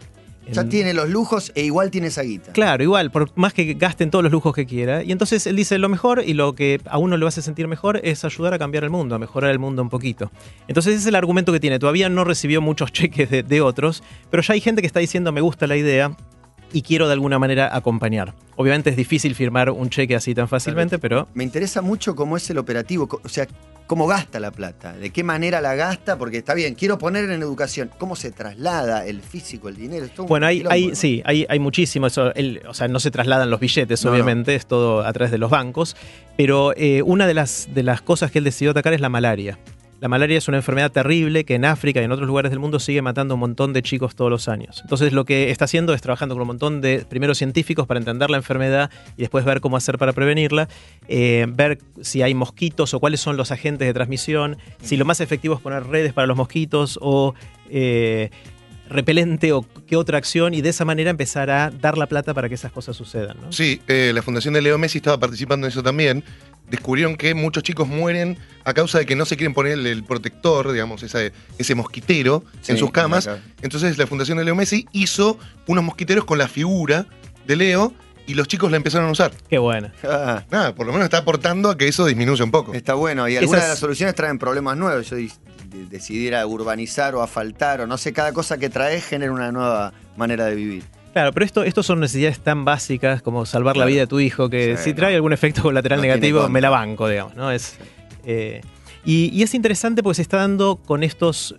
Ya en- tiene los lujos e igual tiene esa guita. Claro, igual, por más que gasten todos los lujos que quiera. Y entonces él dice, lo mejor y lo que a uno le hace sentir mejor es ayudar a cambiar el mundo, a mejorar el mundo un poquito. Entonces ese es el argumento que tiene. Todavía no recibió muchos cheques de, de otros, pero ya hay gente que está diciendo, me gusta la idea y quiero de alguna manera acompañar. Obviamente es difícil firmar un cheque así tan fácilmente, pero... Me interesa mucho cómo es el operativo, o sea, cómo gasta la plata, de qué manera la gasta, porque está bien, quiero poner en educación, cómo se traslada el físico, el dinero. Todo Bueno, hay, quilombo, hay- ¿no? sí, hay, hay muchísimo. Eso, el- o sea, no se trasladan los billetes, No, no. obviamente, es todo a través de los bancos. Pero eh, una de las, de las cosas que él decidió atacar es la malaria. La malaria es una enfermedad terrible que en África y en otros lugares del mundo sigue matando un montón de chicos todos los años. Entonces lo que está haciendo es trabajando con un montón de primeros científicos para entender la enfermedad y después ver cómo hacer para prevenirla, eh, ver si hay mosquitos o cuáles son los agentes de transmisión, si lo más efectivo es poner redes para los mosquitos o eh, repelente o qué otra acción y de esa manera empezar a dar la plata para que esas cosas sucedan. ¿no? Sí, eh, la Fundación de Leo Messi estaba participando en eso también. Descubrieron que muchos chicos mueren a causa de que no se quieren poner el, el protector, digamos, esa- ese mosquitero en sus camas. acá. Entonces la Fundación de Leo Messi hizo unos mosquiteros con la figura de Leo y los chicos la empezaron a usar. Qué buena. Ah, Nada, por lo menos está aportando a que eso disminuya un poco. está bueno, y algunas Esas- de las soluciones traen problemas nuevos. Yo de- decidiera urbanizar o asfaltar, o no sé, cada cosa que trae genera una nueva manera de vivir. Claro, pero esto, esto son necesidades tan básicas como salvar la vida de tu hijo, que Sí, si trae no. algún efecto colateral No negativo, me la banco, digamos, ¿no? Es, eh, y, y es interesante porque se está dando con estos,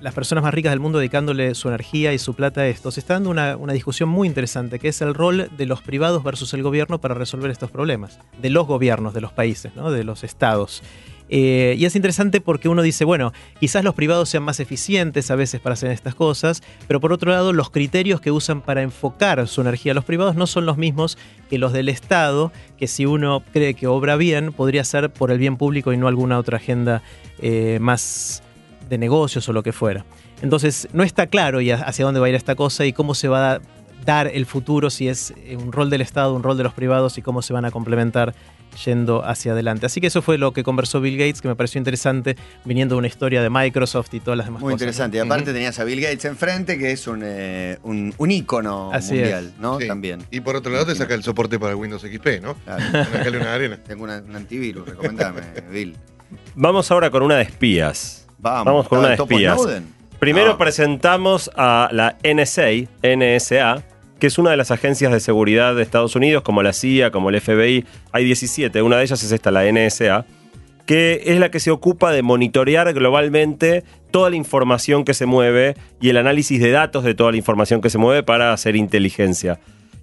las personas más ricas del mundo dedicándole su energía y su plata a esto, se está dando una, una discusión muy interesante, que es el rol de los privados versus el gobierno para resolver estos problemas, de los gobiernos, de los países, ¿no? de los estados. Eh, y es interesante porque uno dice, bueno, quizás los privados sean más eficientes a veces para hacer estas cosas, pero por otro lado, los criterios que usan para enfocar su energía los privados no son los mismos que los del Estado, que si uno cree que obra bien, podría ser por el bien público y no alguna otra agenda eh, más de negocios o lo que fuera. Entonces, no está claro ya hacia dónde va a ir esta cosa y cómo se va a dar el futuro, si es eh, un rol del Estado, un rol de los privados y cómo se van a complementar yendo hacia adelante. Así que eso fue lo que conversó Bill Gates, que me pareció interesante, viniendo de una historia de Microsoft y todas las demás Muy cosas. ¿no? interesante. Y aparte tenías a Bill Gates enfrente, que es un, eh, un, un ícono Así mundial, es. ¿no? Sí. También. Y por otro lado te saca el soporte para Windows XP, ¿no? Claro. Sacarle una arena. Tengo una- un antivirus, recomendame, Bill. Vamos ahora con una de espías. Vamos, Vamos con una de ¿Estaba el espías. Primero Ah. presentamos a la NSA, NSA, que es una de las agencias de seguridad de Estados Unidos, como la CIA, como el FBI. Hay 17, una de ellas es esta, la NSA, que es la que se ocupa de monitorear globalmente toda la información que se mueve y el análisis de datos de toda la información que se mueve para hacer inteligencia.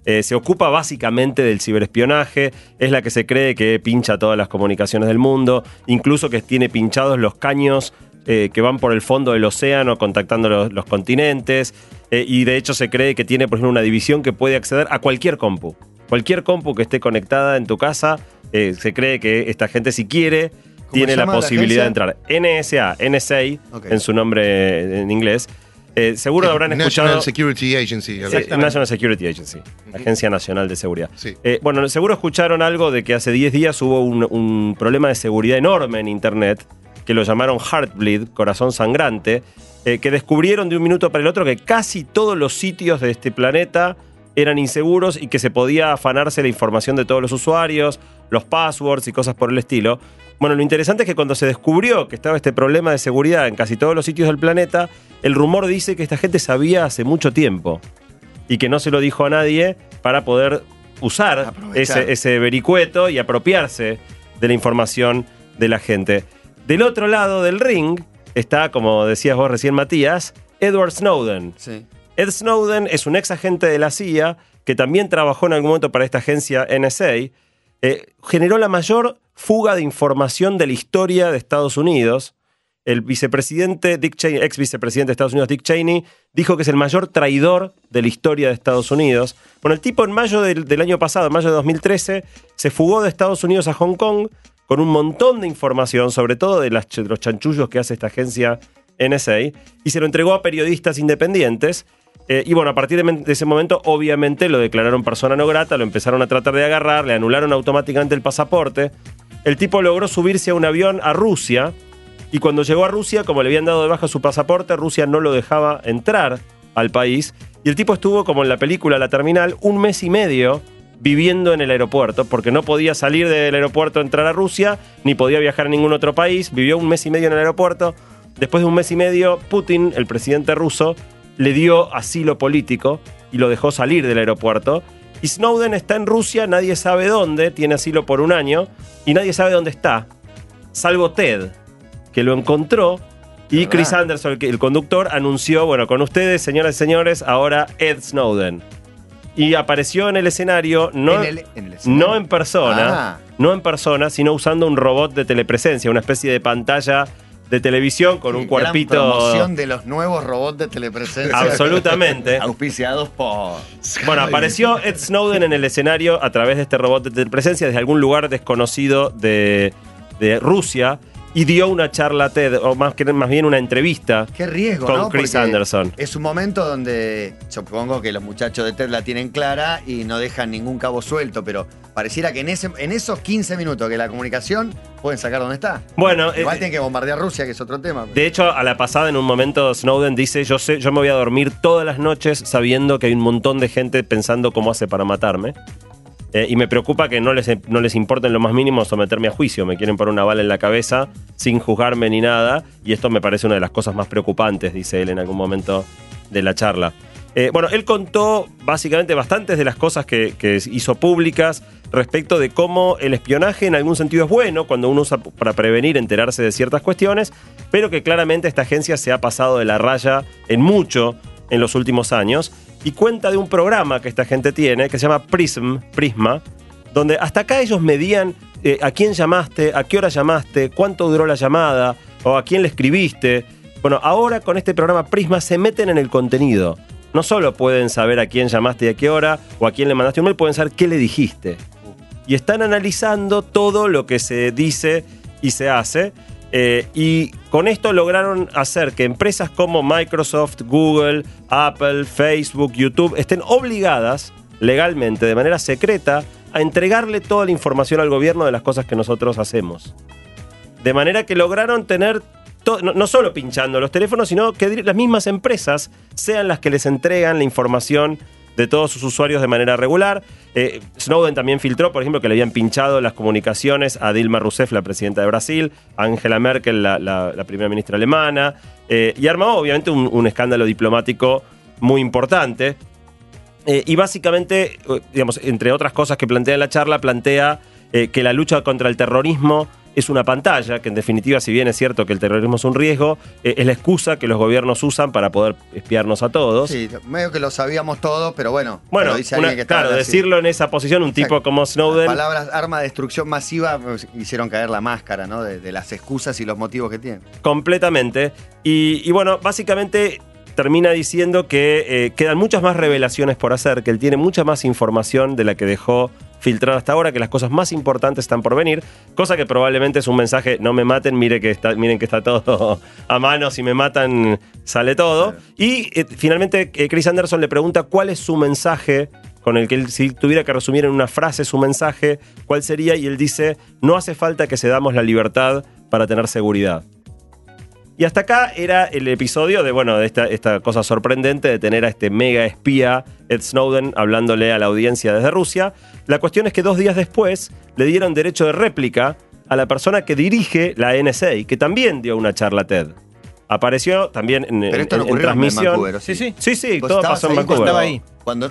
Eh, se ocupa básicamente del ciberespionaje, es la que se cree que pincha todas las comunicaciones del mundo, incluso que tiene pinchados los caños eh, que van por el fondo del océano contactando los, los continentes, eh, y de hecho se cree que tiene, por ejemplo, una división que puede acceder a cualquier compu. Cualquier compu que esté conectada en tu casa, eh, se cree que esta gente si quiere tiene la posibilidad de entrar. NSA, NSA, en su nombre en inglés. Eh, seguro habrán escuchado... National Security Agency. National Security Agency, Agencia Nacional de Seguridad. Sí. Eh, bueno, seguro escucharon algo de que hace 10 días hubo un, un problema de seguridad enorme en Internet, que lo llamaron Heartbleed, corazón sangrante, eh, que descubrieron de un minuto para el otro que casi todos los sitios de este planeta eran inseguros y que se podía afanarse la información de todos los usuarios, los passwords y cosas por el estilo. Bueno, lo interesante es que cuando se descubrió que estaba este problema de seguridad en casi todos los sitios del planeta, el rumor dice que esta gente sabía hace mucho tiempo y que no se lo dijo a nadie para poder usar ese, ese vericueto y apropiarse de la información de la gente. Del otro lado del ring está, como decías vos recién, Matías, Edward Snowden. Sí. Ed Snowden es un ex agente de la CIA que también trabajó en algún momento para esta agencia NSA. Eh, generó la mayor fuga de información de la historia de Estados Unidos. El vicepresidente Dick Cheney, ex vicepresidente de Estados Unidos Dick Cheney, dijo que es el mayor traidor de la historia de Estados Unidos. Bueno, el tipo en mayo del, del año pasado, en mayo de 2013, se fugó de Estados Unidos a Hong Kong con un montón de información, sobre todo de, los chanchullos que hace esta agencia NSA, y se lo entregó a periodistas independientes. Eh, y bueno, a partir de ese momento, obviamente lo declararon persona no grata, lo empezaron a tratar de agarrar, le anularon automáticamente el pasaporte. El tipo logró subirse a un avión a Rusia, y cuando llegó a Rusia, como le habían dado de baja su pasaporte, Rusia no lo dejaba entrar al país. Y el tipo estuvo, como en la película La Terminal, un mes y medio viviendo en el aeropuerto, porque no podía salir del aeropuerto entrar a Rusia, ni podía viajar a ningún otro país. Vivió un mes y medio en el aeropuerto. Después de un mes y medio, Putin, el presidente ruso, le dio asilo político y lo dejó salir del aeropuerto. Y Snowden está en Rusia, nadie sabe dónde, tiene asilo por un año, y nadie sabe dónde está, salvo Ted, que lo encontró. Y. Chris Anderson, el conductor, anunció, bueno, con ustedes, señoras y señores, ahora Ed Snowden. Y apareció en el escenario, no En el- en el escenario. no en persona, Ah. no en persona, sino usando un robot de telepresencia, una especie de pantalla de televisión con un Gran cuerpito. promoción de los nuevos robots de telepresencia. Absolutamente. Auspiciados por. Bueno, apareció Ed Snowden en el escenario a través de este robot de telepresencia desde algún lugar desconocido de, de Rusia y dio una charla TED, o más, que, más bien una entrevista Qué riesgo, con ¿no? Chris Porque Anderson. Es un momento donde supongo que los muchachos de TED la tienen clara y no dejan ningún cabo suelto, pero pareciera que en, ese, en esos 15 minutos que la comunicación pueden sacar dónde está. Bueno, Igual eh, tienen que bombardear Rusia, que es otro tema. De hecho, a la pasada, en un momento, Snowden dice: yo, sé, yo me voy a dormir todas las noches sabiendo que hay un montón de gente pensando cómo hace para matarme. Eh, y me preocupa que no les, no les importe en lo más mínimo someterme a juicio. Me quieren poner una bala en la cabeza sin juzgarme ni nada. Y esto me parece una de las cosas más preocupantes, dice él en algún momento de la charla. Eh, bueno, él contó básicamente bastantes de las cosas que, que hizo públicas respecto de cómo el espionaje en algún sentido es bueno cuando uno usa para prevenir enterarse de ciertas cuestiones, pero que claramente esta agencia se ha pasado de la raya en mucho en los últimos años y cuenta de un programa que esta gente tiene que se llama Prism, Prisma, donde hasta acá ellos medían eh, a quién llamaste, a qué hora llamaste, cuánto duró la llamada, o a quién le escribiste. Bueno, ahora con este programa Prisma se meten en el contenido. No solo pueden saber a quién llamaste y a qué hora, o a quién le mandaste un mail, pueden saber qué le dijiste. Y están analizando todo lo que se dice y se hace. Eh, y con esto lograron hacer que empresas como Microsoft, Google, Apple, Facebook, YouTube estén obligadas legalmente, de manera secreta, a entregarle toda la información al gobierno de las cosas que nosotros hacemos. De manera que lograron tener, no, solo pinchando los teléfonos, sino que las mismas empresas sean las que les entregan la información de todos sus usuarios de manera regular. Eh, Snowden también filtró, por ejemplo, que le habían pinchado las comunicaciones a Dilma Rousseff, la presidenta de Brasil, a Angela Merkel, la, la- primera ministra alemana, eh, y armó obviamente un, un escándalo diplomático muy importante. Eh, y básicamente, digamos, entre otras cosas que plantea en la charla, plantea que la lucha contra el terrorismo es una pantalla, que en definitiva, si bien es cierto que el terrorismo es un riesgo, eh, es la excusa que los gobiernos usan para poder espiarnos a todos. Sí, medio que lo sabíamos todos, pero bueno. Bueno, lo dice una- que claro, así. decirlo en esa posición, un tipo como Snowden. Las palabras arma de destrucción masiva pues, hicieron caer la máscara, ¿no? De, de las excusas y los motivos que tienen. Completamente. Y, y bueno, básicamente termina diciendo que eh, quedan muchas más revelaciones por hacer, que él tiene mucha más información de la que dejó filtrar hasta ahora, que las cosas más importantes están por venir, cosa que probablemente es un mensaje, no me maten, mire que está, miren que está todo a mano, si me matan sale todo. Y eh, finalmente eh, Chris Anderson le pregunta cuál es su mensaje con el que él, si tuviera que resumir en una frase su mensaje, cuál sería, y él dice, no hace falta que cedamos la libertad para tener seguridad. Y hasta acá era el episodio de, bueno, de esta, esta cosa sorprendente de tener a este mega espía, Ed Snowden, hablándole a la audiencia desde Rusia. La cuestión es que dos días después le dieron derecho de réplica a la persona que dirige la NSA, que también dio una charla TED. Apareció también en, Pero esto en- no en ocurrió en transmisión. Vancouver, ¿o Sí, sí. Sí, sí, ¿Vos todo pasó en Vancouver. cuando- Estaba ahí. Cuando,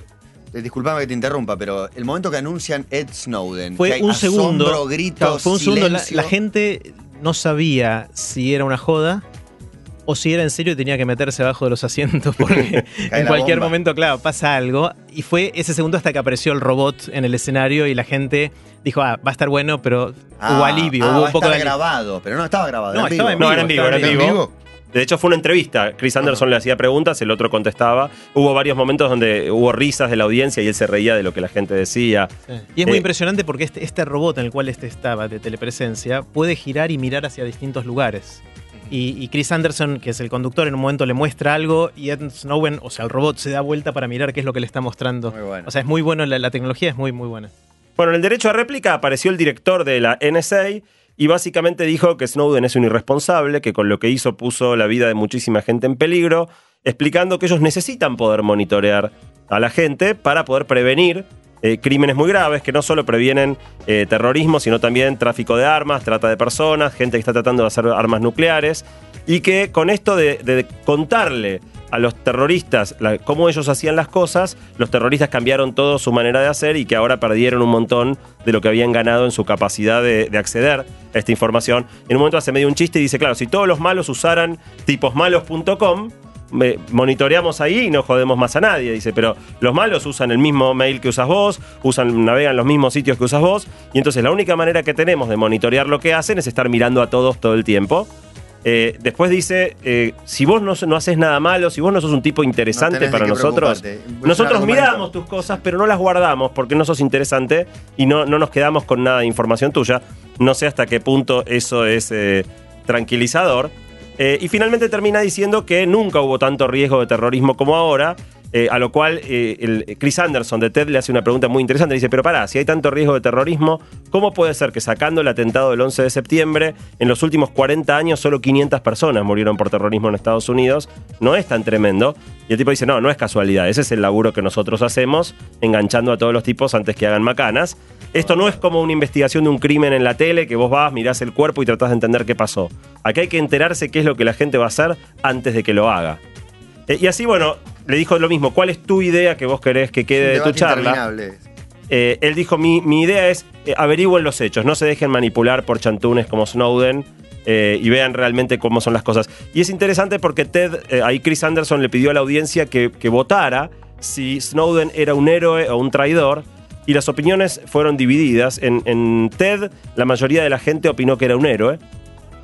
eh, disculpame que te interrumpa, pero el momento que anuncian Ed Snowden, que Fue hay un segundo. gritos, Claro, fue un segundo. La gente no sabía si era una joda o si era en serio y tenía que meterse abajo de los asientos porque en cualquier bomba. momento, claro, pasa algo. Y fue ese segundo hasta que apareció el robot en el escenario y la gente dijo, ah, va a estar bueno, pero Ah, hubo alivio, ah, hubo va un poco de alivio. grabado, pero no estaba grabado. No, era en No, vivo. era en vivo, era en vivo. De hecho, fue una entrevista. Chris Anderson le hacía preguntas, el otro contestaba. Hubo varios momentos donde hubo risas de la audiencia y él se reía de lo que la gente decía. Sí. Y es muy Eh, impresionante porque este, este robot en el cual este estaba de telepresencia puede girar y mirar hacia distintos lugares. Y, y Chris Anderson, que es el conductor, en un momento le muestra algo y Ed Snowden, o sea, el robot se da vuelta para mirar qué es lo que le está mostrando. Muy bueno. O sea, es muy bueno, la, la tecnología es muy, muy buena. Bueno, en el derecho a réplica apareció el director de la NSA y básicamente dijo que Snowden es un irresponsable, que con lo que hizo puso la vida de muchísima gente en peligro, explicando que ellos necesitan poder monitorear a la gente para poder prevenir eh, crímenes muy graves que no solo previenen eh, terrorismo, sino también tráfico de armas, trata de personas, gente que está tratando de hacer armas nucleares, y que con esto de, de contarle a los terroristas cómo ellos hacían las cosas, los terroristas cambiaron todo su manera de hacer y que ahora perdieron un montón de lo que habían ganado en su capacidad de, de acceder a esta información. En un momento hace medio un chiste y dice, claro, si todos los malos usaran tiposmalos.com, monitoreamos ahí y no jodemos más a nadie. Dice, pero los malos usan el mismo mail que usas vos, usan, navegan los mismos sitios que usas vos, y entonces la única manera que tenemos de monitorear lo que hacen es estar mirando a todos todo el tiempo. Eh, después dice, eh, si vos no, no haces nada malo, si vos no sos un tipo interesante para nosotros, nosotros miramos tus cosas, pero no las guardamos porque no sos interesante y no, no nos quedamos con nada de información tuya. No sé hasta qué punto eso es eh, tranquilizador. Y finalmente termina diciendo que nunca hubo tanto riesgo de terrorismo como ahora. Eh, a lo cual eh, el Chris Anderson de TED le hace una pregunta muy interesante. Dice, pero pará, si hay tanto riesgo de terrorismo, ¿cómo puede ser que sacando el atentado del 11 de septiembre, en los últimos 40 años solo 500 personas murieron por terrorismo en Estados Unidos? No es tan tremendo. Y el tipo dice, no, no es casualidad, ese es el laburo que nosotros hacemos, enganchando a todos los tipos antes que hagan macanas. Esto no es como una investigación de un crimen en la tele, que vos vas, mirás el cuerpo y tratás de entender qué pasó. Aquí hay que enterarse qué es lo que la gente va a hacer antes de que lo haga. Eh, y así, bueno, le dijo lo mismo, ¿cuál es tu idea que vos querés que quede de tu charla? Eh, él dijo, mi, mi idea es eh, averigüen los hechos, no se dejen manipular por chantunes como Snowden eh, y vean realmente cómo son las cosas. Y es interesante porque Ted, eh, ahí Chris Anderson le pidió a la audiencia que, que votara si Snowden era un héroe o un traidor. y las opiniones fueron divididas. En, en TED, la mayoría de la gente opinó que era un héroe.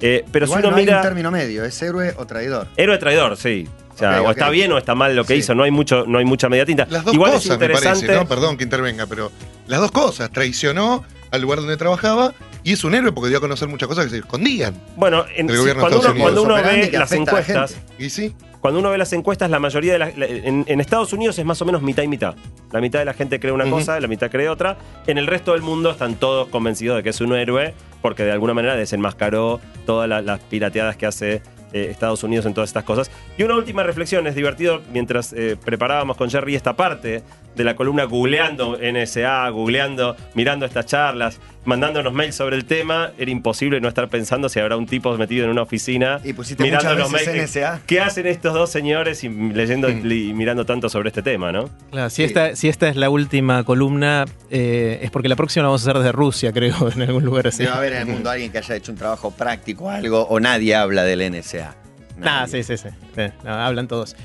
Eh, pero Igual si uno no hay mira. un término medio, ¿es héroe o traidor? Héroe traidor, sí. O sea, o está bien o está mal lo que Sí. hizo, no hay mucho, no hay mucha media tinta. Las dos Igual cosas, es me parece, ¿no? Perdón que intervenga, pero las dos cosas. Traicionó al lugar donde trabajaba y es un héroe porque dio a conocer muchas cosas que se escondían. Bueno, en- Del gobierno de cuando, Estados uno, cuando Unidos. uno ve las la encuestas, gente. Y sí, cuando uno ve las encuestas, la mayoría de las. la- en, en Estados Unidos es más o menos mitad y mitad. La mitad de la gente cree una cosa, la mitad cree otra. En el resto del mundo están todos convencidos de que es un héroe porque de alguna manera desenmascaró todas la- las pirateadas que hace eh, Estados Unidos en todas estas cosas. Y una última reflexión, es divertido, mientras eh, preparábamos con Jerry esta parte de la columna googleando NSA, googleando, mirando estas charlas, mandándonos mails sobre el tema, era imposible no estar pensando si habrá un tipo metido en una oficina Y pusiste mirando los mails. NSA. ¿Qué hacen estos dos señores y leyendo Mm. y mirando tanto sobre este tema, no? Claro, si, esta, si esta es la última columna, eh, es porque la próxima la vamos a hacer de Rusia, creo, en algún lugar así. Debe haber en el mundo alguien que haya hecho un trabajo práctico o algo, o nadie habla del NSA. Nah, Nadie. sí, sí, sí. Sí, no, hablan todos.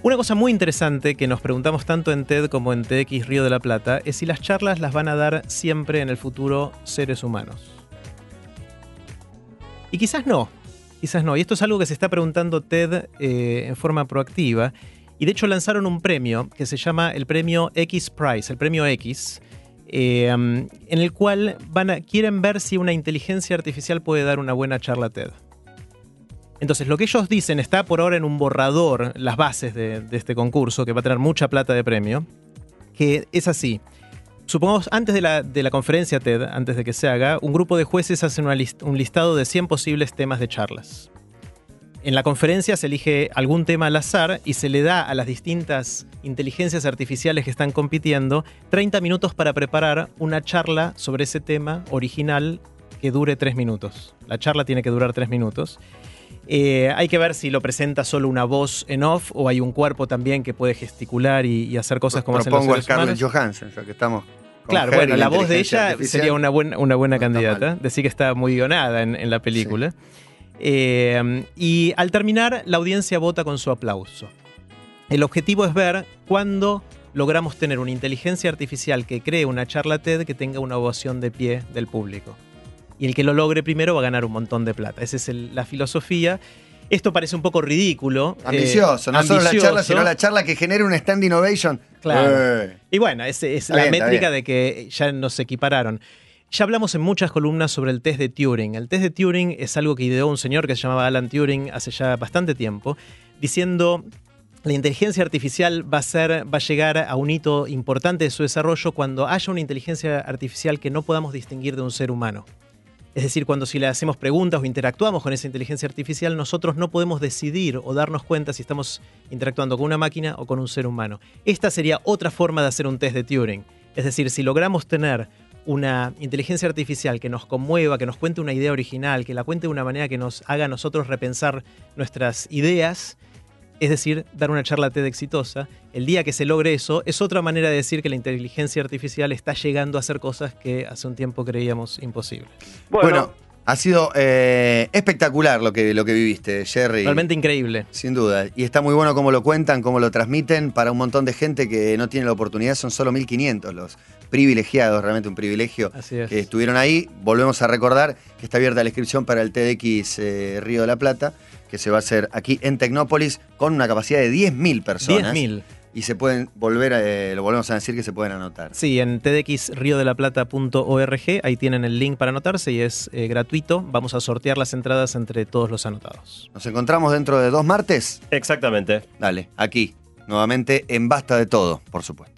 Una cosa muy interesante que nos preguntamos tanto en TED como en TX Río de la Plata es si las charlas las van a dar siempre en el futuro seres humanos. Y quizás no, quizás no. Y esto es algo que se está preguntando TED eh, en forma proactiva. Y de hecho lanzaron un premio que se llama el premio X Prize, el premio X, eh, en el cual van a, quieren ver si una inteligencia artificial puede dar una buena charla TED. Entonces, lo que ellos dicen está por ahora en un borrador, las bases de, este concurso, que va a tener mucha plata de premio, que es así. Supongamos, antes de la, de la conferencia TED, antes de que se haga, un grupo de jueces hacen una list- un listado de 100 posibles temas de charlas. En la conferencia se elige algún tema al azar y se le da a las distintas inteligencias artificiales que están compitiendo 30 minutos para preparar una charla sobre ese tema original que dure 3 minutos. La charla tiene que durar 3 minutos. Eh, hay que ver si lo presenta solo una voz en off o hay un cuerpo también que puede gesticular y, y hacer cosas como hacen los Propongo a seres Scarlett. Johansson, ya que estamos. con Claro, bueno, la voz de ella sería una buena, una buena No candidata. Decir que está muy guionada en, en la película. Eh, y al terminar, la audiencia vota con su aplauso. El objetivo es ver cuándo logramos tener una inteligencia artificial que cree una charla TED que tenga una ovación de pie del público. Y el que lo logre primero va a ganar un montón de plata. Esa es el- la filosofía. Esto parece un poco ridículo. eh, Ambicioso, no solo la charla, sino la charla que genere un stand innovation. Claro. Eh. Y bueno, es, es la bien, métrica de que ya nos equipararon. Ya hablamos en muchas columnas sobre el test de Turing. El test de Turing es algo que ideó un señor que se llamaba Alan Turing hace ya bastante tiempo, diciendo la inteligencia artificial va a, ser, va a llegar a un hito importante de su desarrollo cuando haya una inteligencia artificial que no podamos distinguir de un ser humano. Es decir, cuando si le hacemos preguntas o interactuamos con esa inteligencia artificial, nosotros no podemos decidir o darnos cuenta si estamos interactuando con una máquina o con un ser humano. Esta sería otra forma de hacer un test de Turing. Es decir, si logramos tener una inteligencia artificial que nos conmueva, que nos cuente una idea original, que la cuente de una manera que nos haga nosotros repensar nuestras ideas, es decir, dar una charla TED exitosa, el día que se logre eso, es otra manera de decir que la inteligencia artificial está llegando a hacer cosas que hace un tiempo creíamos imposibles. Bueno, ha sido eh, espectacular lo que, lo que viviste, Jerry. Realmente increíble. Sin duda. Y está muy bueno cómo lo cuentan, cómo lo transmiten para un montón de gente que no tiene la oportunidad. Son solo 1.500 los privilegiados, realmente un privilegio Así es. que estuvieron ahí. Volvemos a recordar que está abierta la inscripción para el TDX eh, Río de la Plata, que se va a hacer aquí en Tecnópolis con una capacidad de 10.000 personas. 10.000. Y se pueden volver, a, eh, lo volvemos a decir que se pueden anotar. Sí, en tdxriodelaplata.org, ahí tienen el link para anotarse y es eh, gratuito. Vamos a sortear las entradas entre todos los anotados. Nos encontramos dentro de dos martes. Exactamente. Dale, aquí, nuevamente en Basta de Todo, por supuesto.